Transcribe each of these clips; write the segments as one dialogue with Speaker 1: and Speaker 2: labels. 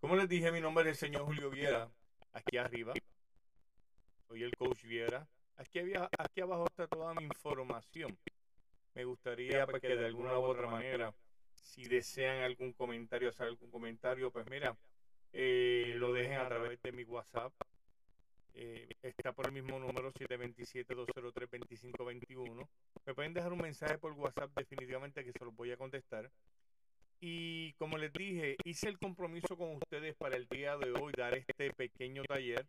Speaker 1: Como les dije, mi nombre es el señor Julio Viera, aquí arriba. Soy el coach Viera. Aquí, aquí abajo está toda mi información. Me gustaría pues, que de alguna u otra manera, si desean algún comentario, hacer algún comentario, pues mira, eh, lo dejen a través de mi WhatsApp. Eh, está por el mismo número 727-203-2521. Me pueden dejar un mensaje por WhatsApp definitivamente que se los voy a contestar. Y como les dije, hice el compromiso con ustedes para el día de hoy dar este pequeño taller.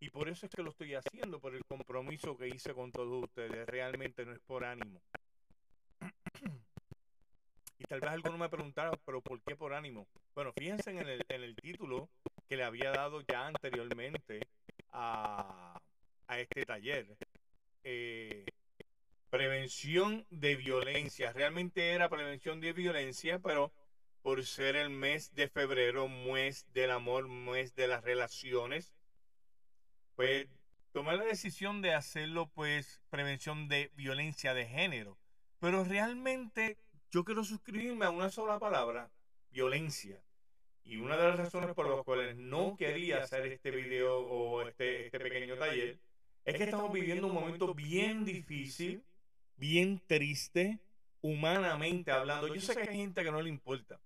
Speaker 1: Y por eso es que lo estoy haciendo, por el compromiso que hice con todos ustedes. Realmente no es por ánimo. y tal vez algunos me preguntaron, pero ¿por qué por ánimo? Bueno, fíjense en el, en el título que le había dado ya anteriormente a, a este taller. Eh, prevención de violencia. Realmente era prevención de violencia, pero por ser el mes de febrero, mes del amor, mes de las relaciones, pues tomé la decisión de hacerlo pues prevención de violencia de género. Pero realmente yo quiero suscribirme a una sola palabra, violencia. Y una de las razones por las cuales no quería hacer este video o este, este pequeño taller es que estamos viviendo un momento bien difícil, bien triste, humanamente hablando. Yo sé que hay gente que no le importa.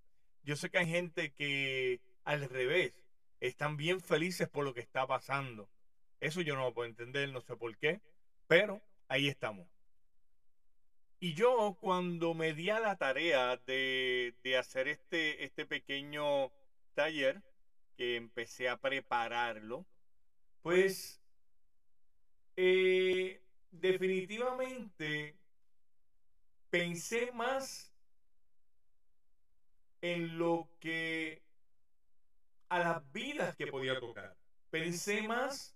Speaker 1: Yo sé que hay gente que al revés están bien felices por lo que está pasando. Eso yo no lo puedo entender, no sé por qué, pero ahí estamos. Y yo cuando me di a la tarea de, hacer este, este pequeño taller, que empecé a prepararlo, pues eh, definitivamente pensé más en lo que a las vidas que podía tocar. Pensé más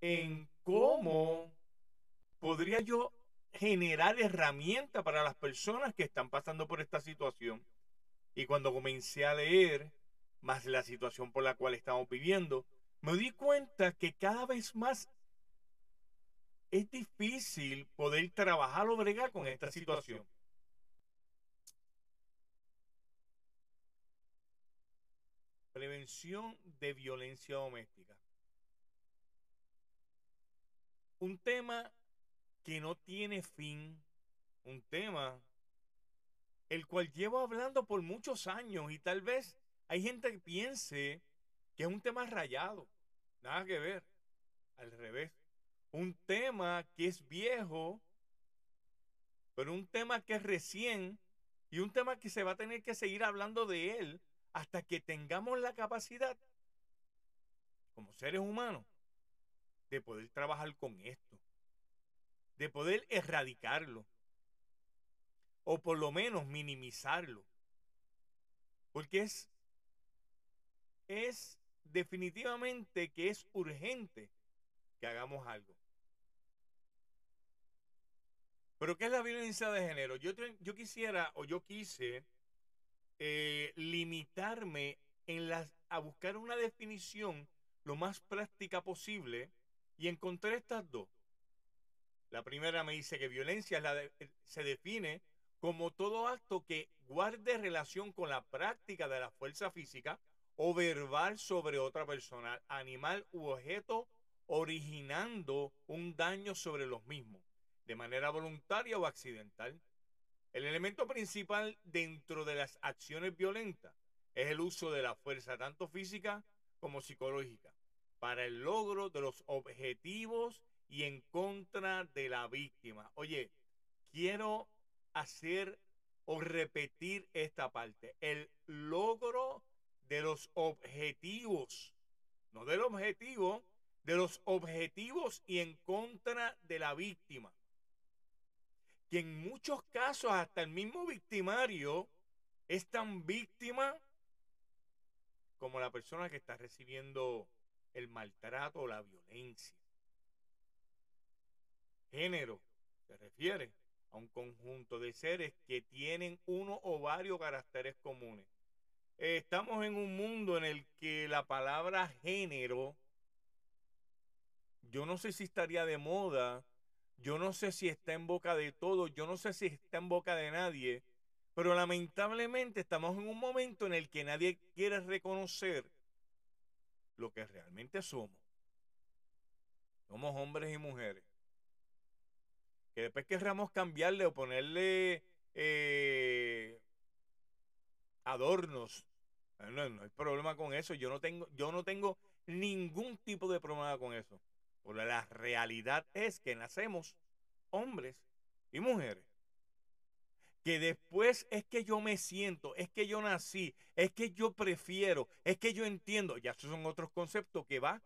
Speaker 1: en cómo podría yo generar herramientas para las personas que están pasando por esta situación. Y cuando comencé a leer más la situación por la cual estamos viviendo, me di cuenta que cada vez más es difícil poder trabajar o bregar con esta situación. Prevención de violencia doméstica. Un tema que no tiene fin, un tema el cual llevo hablando por muchos años y tal vez hay gente que piense que es un tema rayado. Nada que ver. Al revés. Un tema que es viejo, pero un tema que es recién y un tema que se va a tener que seguir hablando de él hasta que tengamos la capacidad, como seres humanos, de poder trabajar con esto, de poder erradicarlo, o por lo menos minimizarlo, porque es, es definitivamente que es urgente que hagamos algo. Pero ¿qué es la violencia de género? Yo, yo quisiera o yo quise eh, limitarme en las, a buscar una definición lo más práctica posible y encontré estas dos. La primera me dice que violencia eh, se define como todo acto que guarde relación con la práctica de la fuerza física o verbal sobre otra persona, animal u objeto, originando un daño sobre los mismos, de manera voluntaria o accidental. El elemento principal dentro de las acciones violentas es el uso de la fuerza tanto física como psicológica para el logro de los objetivos y en contra de la víctima. Oye, quiero hacer o repetir esta parte. El logro de los objetivos, no del objetivo, de los objetivos y en contra de la víctima que en muchos casos hasta el mismo victimario es tan víctima como la persona que está recibiendo el maltrato o la violencia. Género se refiere a un conjunto de seres que tienen uno o varios caracteres comunes. Estamos en un mundo en el que la palabra género, yo no sé si estaría de moda, yo no sé si está en boca de todos, yo no sé si está en boca de nadie, pero lamentablemente estamos en un momento en el que nadie quiere reconocer lo que realmente somos. Somos hombres y mujeres. Que después querramos cambiarle o ponerle eh, adornos. No, no hay problema con eso. Yo no tengo, yo no tengo ningún tipo de problema con eso. Porque la realidad es que nacemos hombres y mujeres que después es que yo me siento, es que yo nací, es que yo prefiero, es que yo entiendo, ya esos son otros conceptos que va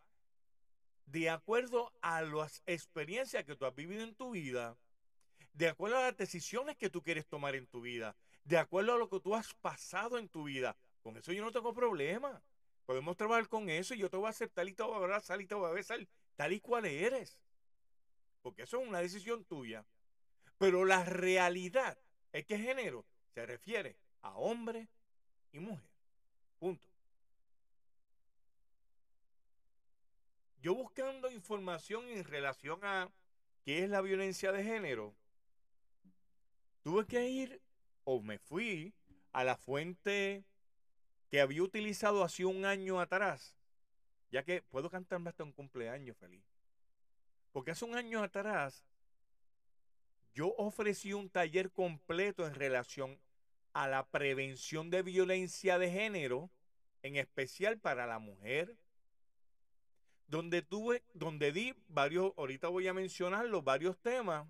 Speaker 1: de acuerdo a las experiencias que tú has vivido en tu vida, de acuerdo a las decisiones que tú quieres tomar en tu vida, de acuerdo a lo que tú has pasado en tu vida. Con eso yo no tengo problema. Podemos trabajar con eso y yo te voy a aceptar y te voy a abrazar y te voy a besar tal y cual eres. Porque eso es una decisión tuya. Pero la realidad es que género se refiere a hombre y mujer. Punto. Yo buscando información en relación a qué es la violencia de género, tuve que ir o me fui a la fuente que había utilizado hace un año atrás, ya que puedo cantarme hasta un cumpleaños feliz. Porque hace un año atrás yo ofrecí un taller completo en relación a la prevención de violencia de género, en especial para la mujer, donde tuve, donde di varios, ahorita voy a mencionar los varios temas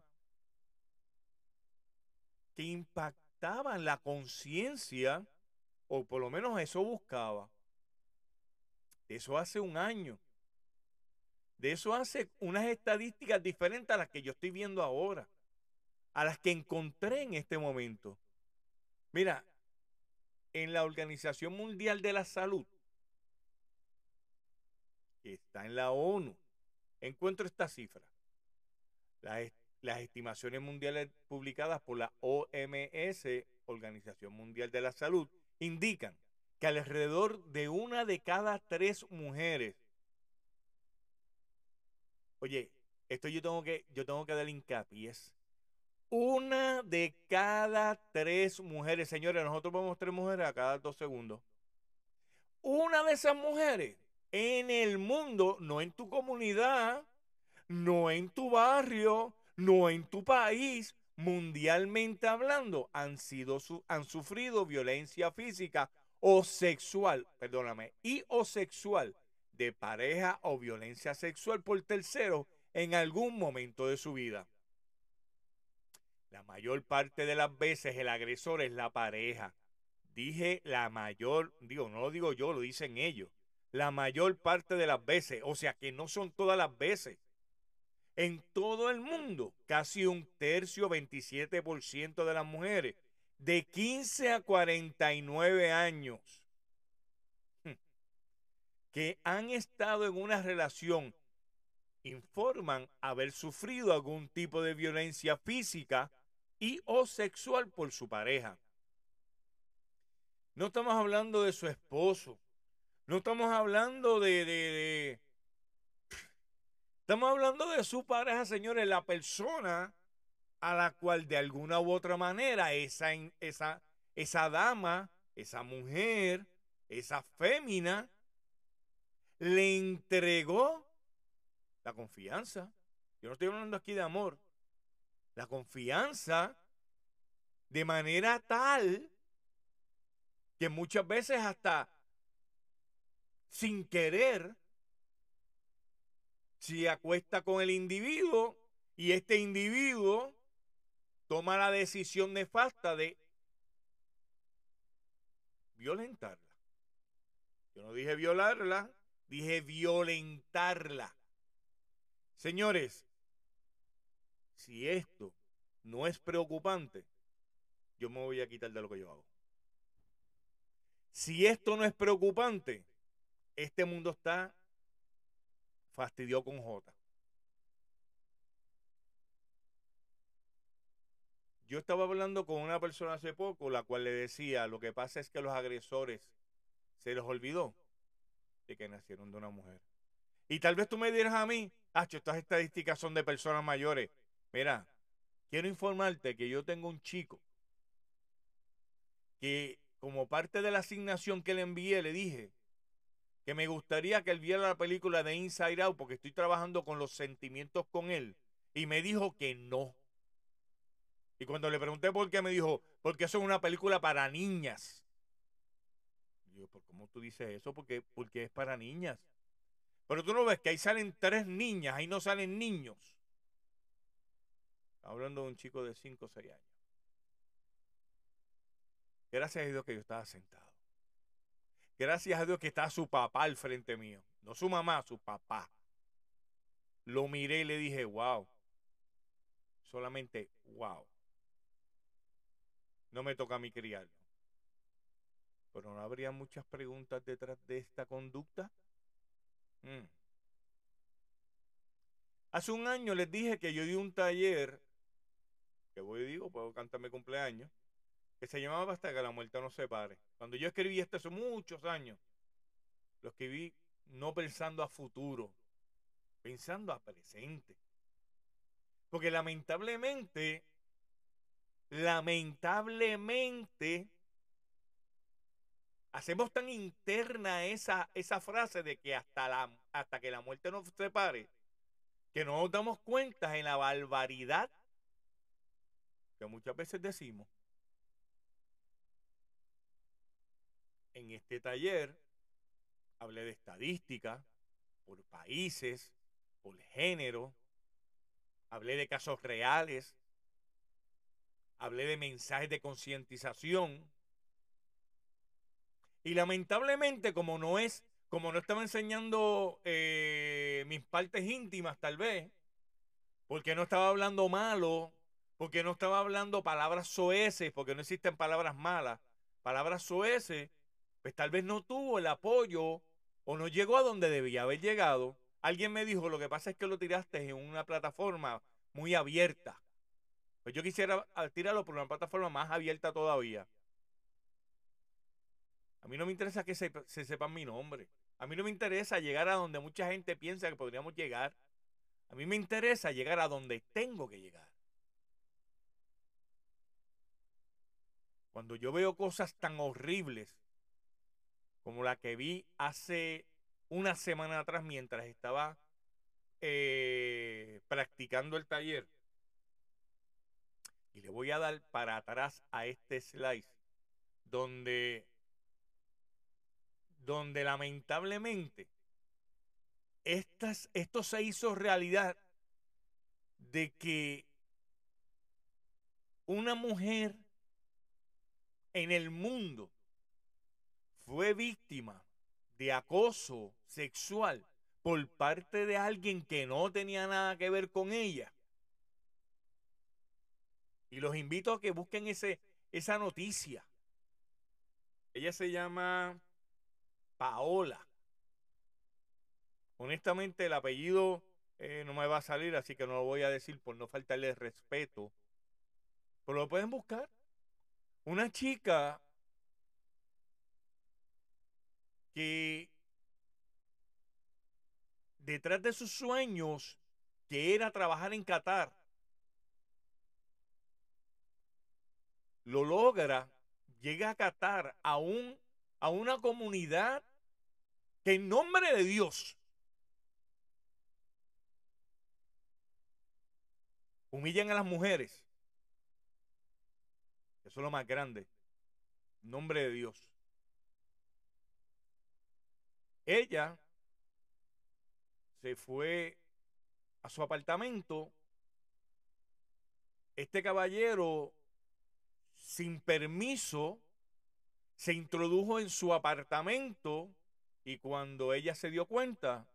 Speaker 1: que impactaban la conciencia, o por lo menos eso buscaba. De eso hace un año. De eso hace unas estadísticas diferentes a las que yo estoy viendo ahora a las que encontré en este momento. Mira, en la Organización Mundial de la Salud, que está en la ONU, encuentro esta cifra. Las, las estimaciones mundiales publicadas por la OMS, Organización Mundial de la Salud, indican que alrededor de una de cada tres mujeres, oye, esto yo tengo que, yo tengo que dar hincapié, una de cada tres mujeres, señores, nosotros vemos tres mujeres a cada dos segundos. Una de esas mujeres en el mundo, no en tu comunidad, no en tu barrio, no en tu país, mundialmente hablando, han, sido, han sufrido violencia física o sexual, perdóname, y o sexual de pareja o violencia sexual por tercero en algún momento de su vida. La mayor parte de las veces el agresor es la pareja. Dije la mayor, digo, no lo digo yo, lo dicen ellos. La mayor parte de las veces, o sea que no son todas las veces. En todo el mundo, casi un tercio, 27% de las mujeres de 15 a 49 años hmm, que han estado en una relación informan haber sufrido algún tipo de violencia física y o sexual por su pareja. No estamos hablando de su esposo. No estamos hablando de, de, Estamos hablando de su pareja, señores, la persona a la cual de alguna u otra manera esa, esa, esa dama, esa mujer, esa fémina, le entregó la confianza. Yo no estoy hablando aquí de amor la confianza de manera tal que muchas veces hasta sin querer se acuesta con el individuo y este individuo toma la decisión nefasta de violentarla. Yo no dije violarla, dije violentarla. Señores, si esto no es preocupante, yo me voy a quitar de lo que yo hago. Si esto no es preocupante, este mundo está fastidiado con J. Yo estaba hablando con una persona hace poco, la cual le decía, lo que pasa es que los agresores se les olvidó de que nacieron de una mujer. Y tal vez tú me dirás a mí, Hacho, estas estadísticas son de personas mayores. Mira, quiero informarte que yo tengo un chico que como parte de la asignación que le envié, le dije que me gustaría que él viera la película de Inside Out porque estoy trabajando con los sentimientos con él. Y me dijo que no. Y cuando le pregunté por qué, me dijo, porque eso es una película para niñas. Y yo, ¿por cómo tú dices eso? Porque, porque es para niñas. Pero tú no ves que ahí salen tres niñas, ahí no salen niños. Hablando de un chico de 5 o 6 años. Gracias a Dios que yo estaba sentado. Gracias a Dios que está su papá al frente mío. No su mamá, su papá. Lo miré y le dije, wow. Solamente, wow. No me toca a mí criarlo. Pero no habría muchas preguntas detrás de esta conducta. Mm. Hace un año les dije que yo di un taller, que voy y digo, puedo cantarme cumpleaños, que se llamaba Hasta que la muerte nos separe. Cuando yo escribí esto hace muchos años, lo escribí no pensando a futuro, pensando a presente. Porque lamentablemente, lamentablemente, hacemos tan interna esa, esa frase de que hasta, la, hasta que la muerte nos separe, que no nos damos cuenta en la barbaridad que muchas veces decimos. En este taller hablé de estadística por países, por género, hablé de casos reales, hablé de mensajes de concientización, y lamentablemente, como no es, como no estaba enseñando eh, mis partes íntimas, tal vez, porque no estaba hablando malo, porque no estaba hablando palabras soeces, porque no existen palabras malas, palabras soeces, pues tal vez no tuvo el apoyo o no llegó a donde debía haber llegado. Alguien me dijo, lo que pasa es que lo tiraste en una plataforma muy abierta. Pues yo quisiera tirarlo por una plataforma más abierta todavía. A mí no me interesa que se, sepan mi nombre. A mí no me interesa llegar a donde mucha gente piensa que podríamos llegar. A mí me interesa llegar a donde tengo que llegar. Cuando yo veo cosas tan horribles como la que vi hace una semana atrás mientras estaba eh, practicando el taller, y le voy a dar para atrás a este slice, donde donde lamentablemente esto se hizo realidad de que una mujer en el mundo fue víctima de acoso sexual por parte de alguien que no tenía nada que ver con ella. Y los invito a que busquen ese, esa noticia. Ella se llama Paola. Honestamente, el apellido eh, no me va a salir, así que no lo voy a decir por no faltarle respeto. Pero lo pueden buscar. Una chica que detrás de sus sueños, que era trabajar en Qatar, lo logra, llega a Qatar aún a una comunidad que en nombre de Dios humillan a las mujeres. Eso es lo más grande. En nombre de Dios. Ella se fue a su apartamento. Este caballero, sin permiso, se introdujo en su apartamento y cuando ella se dio cuenta,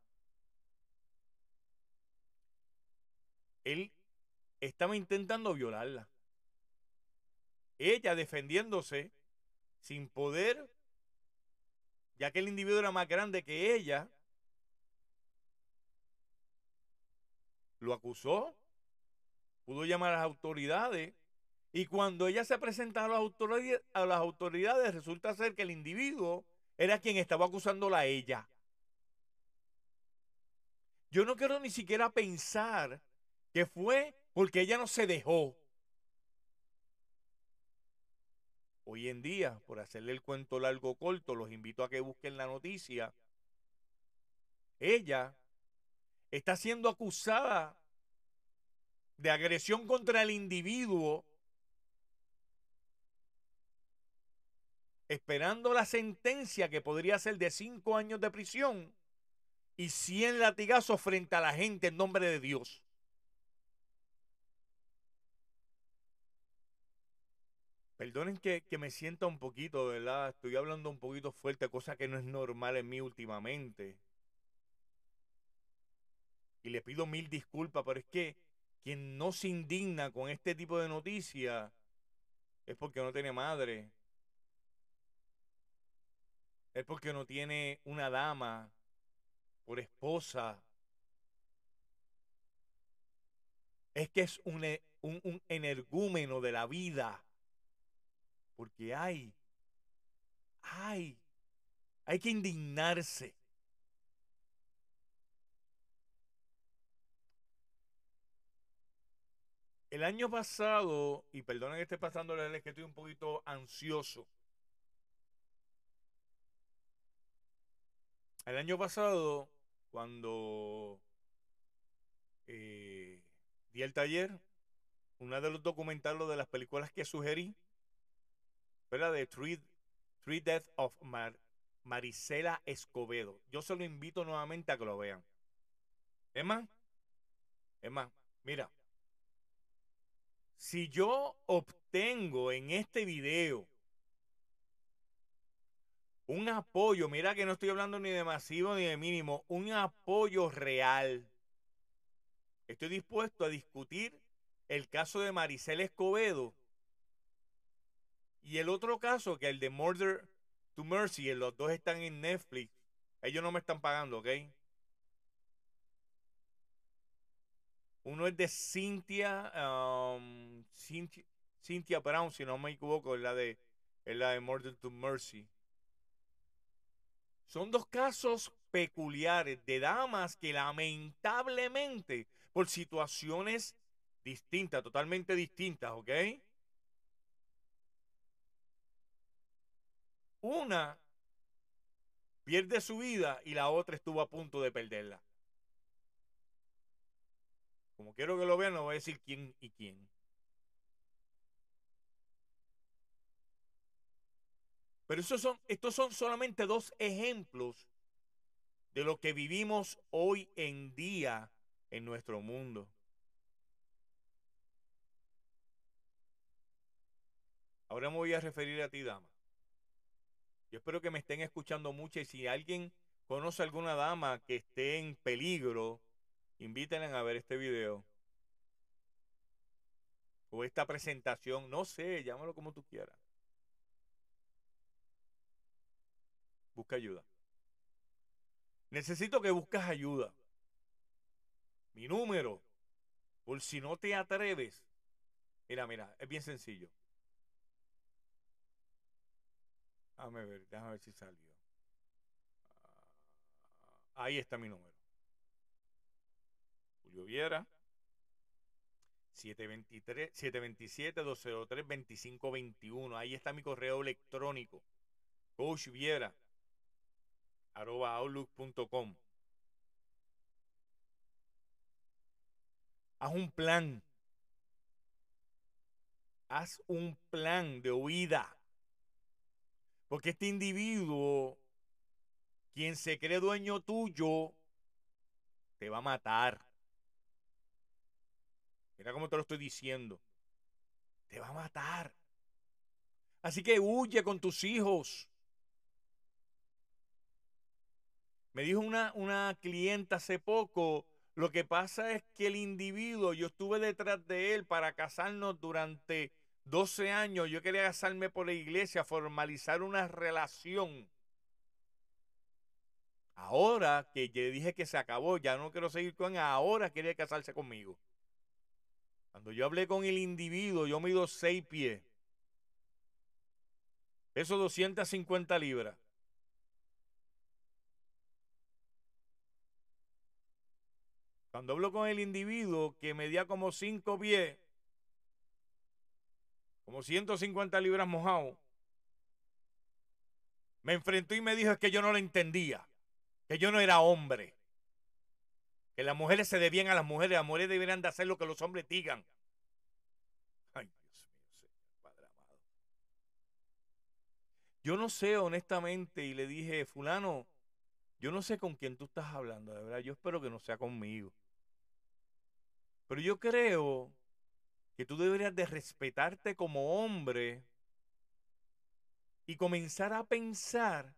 Speaker 1: él estaba intentando violarla. Ella defendiéndose sin poder ya que el individuo era más grande que ella, lo acusó, pudo llamar a las autoridades y cuando ella se presenta a las, autoridades, a las autoridades resulta ser que el individuo era quien estaba acusándola a ella. Yo no quiero ni siquiera pensar que fue porque ella no se dejó. Hoy en día, por hacerle el cuento largo corto, los invito a que busquen la noticia. Ella está siendo acusada de agresión contra el individuo, esperando la sentencia que podría ser de cinco años de prisión y cien latigazos frente a la gente en nombre de Dios. Perdonen que, me sienta un poquito, ¿verdad? Estoy hablando un poquito fuerte, cosa que no es normal en mí últimamente. Y le pido mil disculpas, pero es que quien no se indigna con este tipo de noticias es porque no tiene madre. Es porque no tiene una dama por esposa. Es que es un, un, un energúmeno de la vida porque hay, hay, hay que indignarse. El año pasado, y perdonen que esté pasando, es que estoy un poquito ansioso. El año pasado, cuando eh, di el taller, uno de los documentales de las películas que sugerí ¿verdad? De Three, Three Deaths of Mar, Marisela Escobedo. Yo se lo invito nuevamente a que lo vean. Es más, mira, si yo obtengo en este video un apoyo, mira que no estoy hablando ni de masivo ni de mínimo, un apoyo real, estoy dispuesto a discutir el caso de Marisela Escobedo y el otro caso, que el de Murder to Mercy, los dos están en Netflix. Ellos no me están pagando, ¿ok? Uno es de Cynthia, um, Cynthia, Brown, si no me equivoco, es la de, es la de Murder to Mercy. Son dos casos peculiares de damas que lamentablemente, por situaciones distintas, totalmente distintas, ¿ok? Una pierde su vida y la otra estuvo a punto de perderla. Como quiero que lo vean, no voy a decir quién y quién. Pero son, estos son solamente dos ejemplos de lo que vivimos hoy en día en nuestro mundo. Ahora me voy a referir a ti, dama. Yo espero que me estén escuchando mucho y si alguien conoce alguna dama que esté en peligro, invítenla a ver este video. O esta presentación, no sé, llámalo como tú quieras. Busca ayuda. Necesito que busques ayuda. Mi número, por si no te atreves. Mira, mira, es bien sencillo. Déjame ver, déjame ver si salió. Ah, ahí está mi número. Julio Viera. 723, 727-203-2521. Ahí está mi correo electrónico. Coach Viera. Arroba outlook.com. Haz un plan. Haz un plan de huida. Porque este individuo, quien se cree dueño tuyo, te va a matar. Mira cómo te lo estoy diciendo. Te va a matar. Así que huye con tus hijos. Me dijo una, una clienta hace poco, lo que pasa es que el individuo, yo estuve detrás de él para casarnos durante 12 años yo quería casarme por la iglesia, formalizar una relación. Ahora que yo dije que se acabó, ya no quiero seguir con ahora quiere casarse conmigo. Cuando yo hablé con el individuo, yo mido seis pies. Peso 250 libras. Cuando hablo con el individuo que medía como 5 pies, como 150 libras mojado, me enfrentó y me dijo es que yo no lo entendía, que yo no era hombre, que las mujeres se debían a las mujeres, las mujeres deberían de hacer lo que los hombres digan. Ay, Dios mío, Padre amado. Yo no sé honestamente y le dije, fulano, yo no sé con quién tú estás hablando, de verdad, yo espero que no sea conmigo. Pero yo creo que tú deberías de respetarte como hombre y comenzar a pensar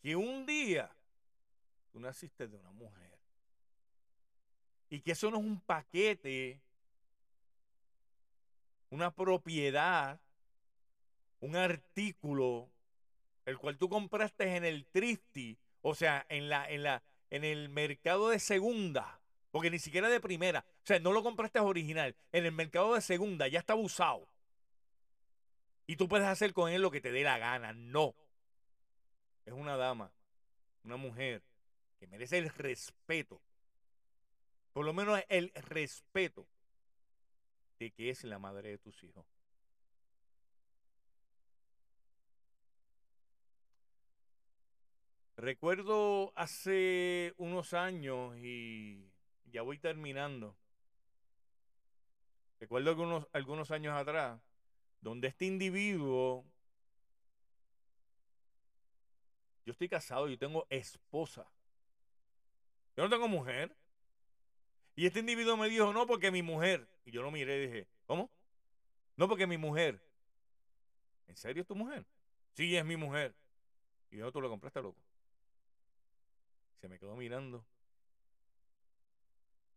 Speaker 1: que un día tú naciste de una mujer y que eso no es un paquete, una propiedad, un artículo, el cual tú compraste en el Trifty, o sea, en la, en la, en el mercado de segunda porque ni siquiera de primera. O sea, no lo compraste original. En el mercado de segunda ya está usado. Y tú puedes hacer con él lo que te dé la gana. No. Es una dama, una mujer que merece el respeto. Por lo menos el respeto de que es la madre de tus hijos. Recuerdo hace unos años y ya voy terminando. Recuerdo algunos, algunos años atrás, donde este individuo, yo estoy casado, yo tengo esposa. Yo no tengo mujer. Y este individuo me dijo, no, porque mi mujer. Y yo lo miré y dije, ¿cómo? No, porque mi mujer. ¿En serio es tu mujer? Sí, es mi mujer. Y yo, tú lo compraste, loco. Se me quedó mirando.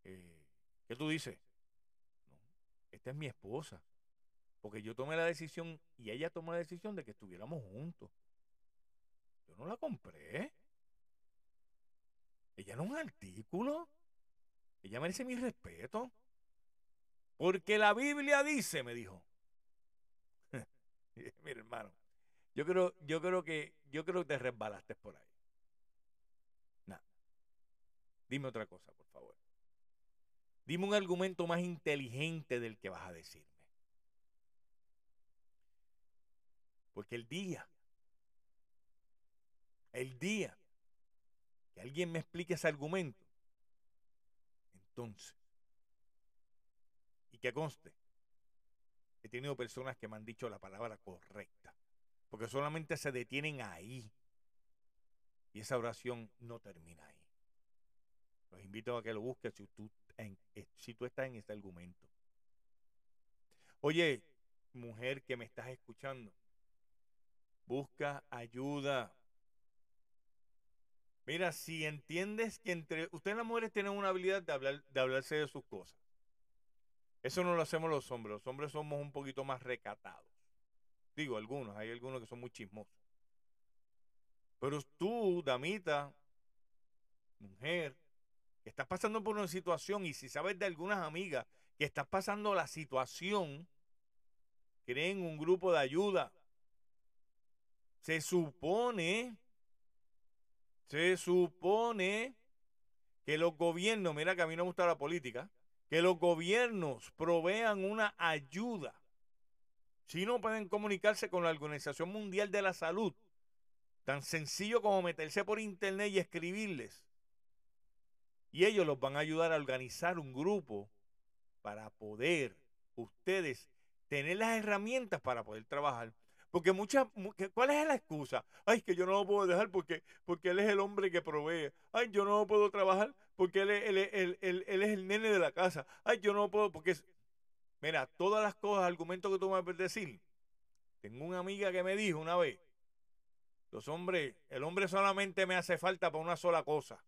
Speaker 1: Eh, ¿qué tú dices? No, esta es mi esposa. Porque yo tomé la decisión y ella tomó la decisión de que estuviéramos juntos. Yo no la compré. Ella no es un artículo. Ella merece mi respeto. Porque la Biblia dice, me dijo. Mira, hermano, yo creo, yo creo que, yo creo que te resbalaste por ahí. Nada. Dime otra cosa, por favor. Dime un argumento más inteligente del que vas a decirme. Porque el día, el día que alguien me explique ese argumento, entonces, y que conste, he tenido personas que me han dicho la palabra correcta, porque solamente se detienen ahí y esa oración no termina ahí. Los invito a que lo busques si tú eh, si tú estás en ese argumento. Oye, mujer que me estás escuchando, busca ayuda. Mira, si entiendes que entre ustedes las mujeres tienen una habilidad de hablar, de hablarse de sus cosas. Eso no lo hacemos los hombres. Los hombres somos un poquito más recatados. Digo, algunos, hay algunos que son muy chismosos. Pero tú, damita, mujer, estás pasando por una situación y si sabes de algunas amigas que estás pasando la situación, creen un grupo de ayuda. Se supone, se supone que los gobiernos, mira que a mí no me gusta la política, que los gobiernos provean una ayuda. Si no pueden comunicarse con la Organización Mundial de la Salud, tan sencillo como meterse por internet y escribirles y ellos los van a ayudar a organizar un grupo para poder ustedes tener las herramientas para poder trabajar. Porque muchas, ¿cuál es la excusa? Ay, que yo no lo puedo dejar porque, porque él es el hombre que provee. Ay, yo no puedo trabajar porque él, es el nene de la casa. Ay, yo no puedo porque... Mira, todas las cosas, argumentos que tú me puedes decir. Tengo una amiga que me dijo una vez, los hombres, el hombre solamente me hace falta para una sola cosa.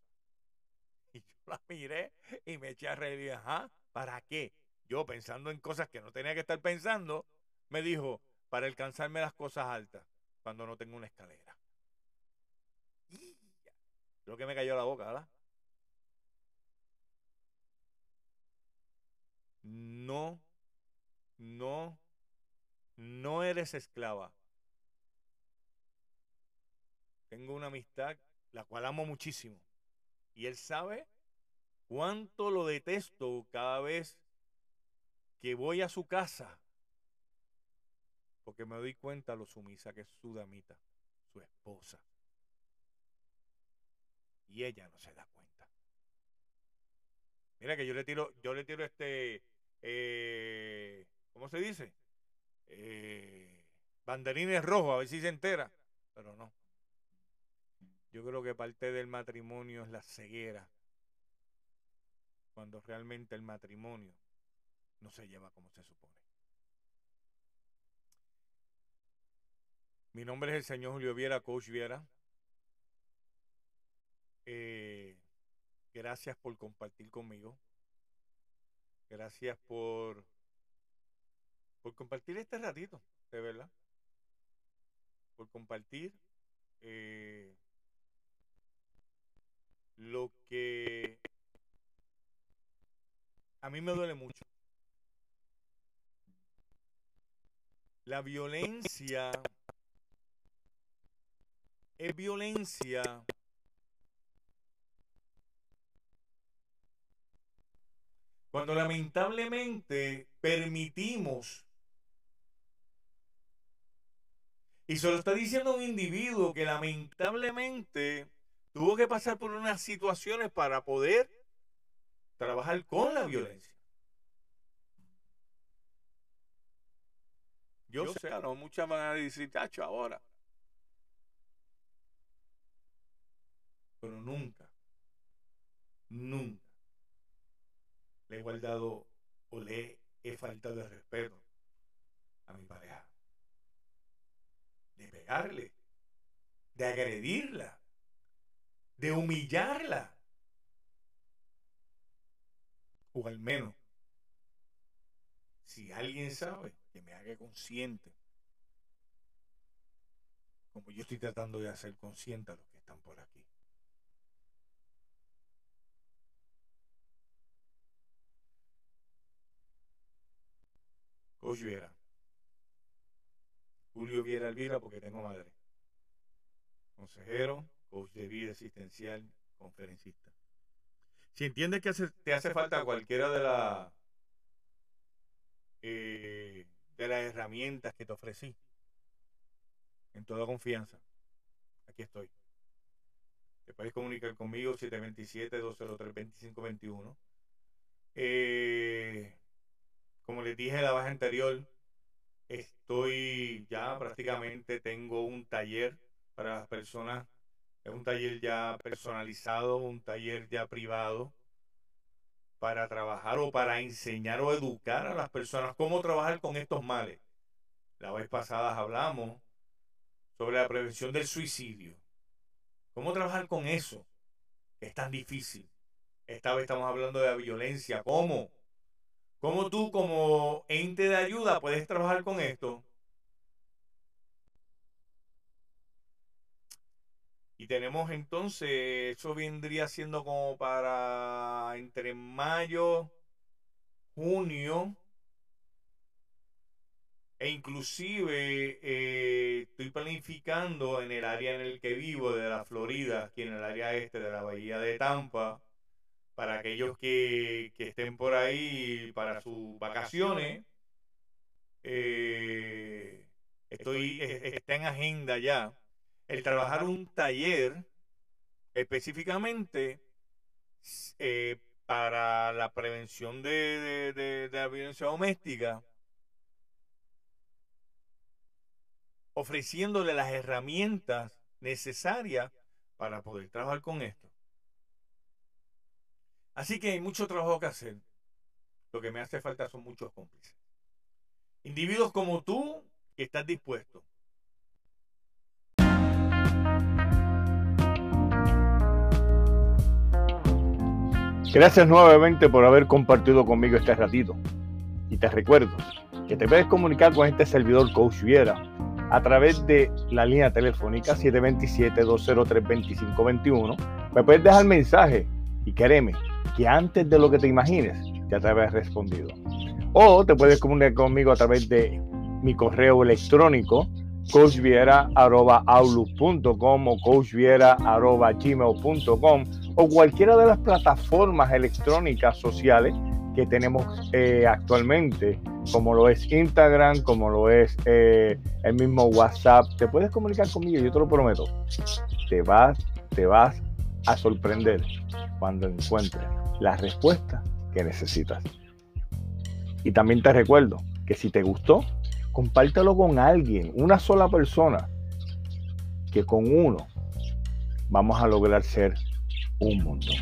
Speaker 1: Y yo la miré y me eché a reír. Ajá, ¿para qué? Yo pensando en cosas que no tenía que estar pensando, me dijo, para alcanzarme las cosas altas cuando no tengo una escalera. Y Creo que me cayó la boca, ¿verdad? No, no, no eres esclava. Tengo una amistad la cual amo muchísimo. Y él sabe cuánto lo detesto cada vez que voy a su casa. Porque me doy cuenta lo sumisa que es su damita, su esposa. Y ella no se da cuenta. Mira que yo le tiro, yo le tiro este, eh, ¿cómo se dice? Eh, banderines rojos, a ver si se entera. Pero no. Yo creo que parte del matrimonio es la ceguera. Cuando realmente el matrimonio no se lleva como se supone. Mi nombre es el señor Julio Viera, coach Viera. Eh, gracias por compartir conmigo. Gracias por, por compartir este ratito, de verdad. Por compartir eh, lo que a mí me duele mucho. La violencia es violencia cuando lamentablemente permitimos y se lo está diciendo un individuo que lamentablemente tuvo que pasar por unas situaciones para poder trabajar con la violencia. Yo, sé, no muchas van a decir, tacho, ahora. Pero nunca, nunca le he guardado o le he faltado de respeto a mi pareja. De pegarle, de agredirla, de humillarla. O al menos, si alguien sabe, que me haga consciente. Como yo estoy tratando de hacer consciente a los que están por aquí. Coach Viera. Julio Viera Elvira porque tengo madre. Consejero, coach de vida existencial, conferencista. Si entiendes que te hace falta cualquiera de, la, eh, de las herramientas que te ofrecí, en toda confianza, aquí estoy. Te puedes comunicar conmigo 727-203-2521. Eh, como les dije en la baja anterior, estoy ya prácticamente tengo un taller para las personas un taller ya personalizado, un taller ya privado para trabajar o para enseñar o educar a las personas cómo trabajar con estos males. La vez pasada hablamos sobre la prevención del suicidio. ¿Cómo trabajar con eso? Es tan difícil. Esta vez estamos hablando de la violencia. ¿Cómo? ¿Cómo tú como ente de ayuda puedes trabajar con esto? Y tenemos entonces, eso vendría siendo como para entre mayo, junio, e inclusive eh, estoy planificando en el área en el que vivo, de la Florida, aquí en el área este de la bahía de Tampa, para aquellos que, estén por ahí para sus vacaciones. Eh, estoy, está en agenda ya el trabajar un taller específicamente eh, para la prevención de, la violencia doméstica, ofreciéndole las herramientas necesarias para poder trabajar con esto. Así que hay mucho trabajo que hacer. Lo que me hace falta son muchos cómplices. Individuos como tú que estás dispuesto Gracias nuevamente por haber compartido conmigo este ratito. Y te recuerdo que te puedes comunicar con este servidor Coach Viera a través de la línea telefónica 727-203-2521. Me puedes dejar mensaje y créeme que antes de lo que te imagines ya te habrás respondido. O te puedes comunicar conmigo a través de mi correo electrónico coachviera.outlook.com o coachviera.gmail.com o cualquiera de las plataformas electrónicas sociales que tenemos eh, actualmente, como lo es Instagram, como lo es eh, el mismo WhatsApp. Te puedes comunicar conmigo, yo te lo prometo. Te vas, te vas a sorprender cuando encuentres la respuesta que necesitas. Y también te recuerdo que si te gustó, compártelo con alguien, una sola persona, que con uno vamos a lograr ser 大門と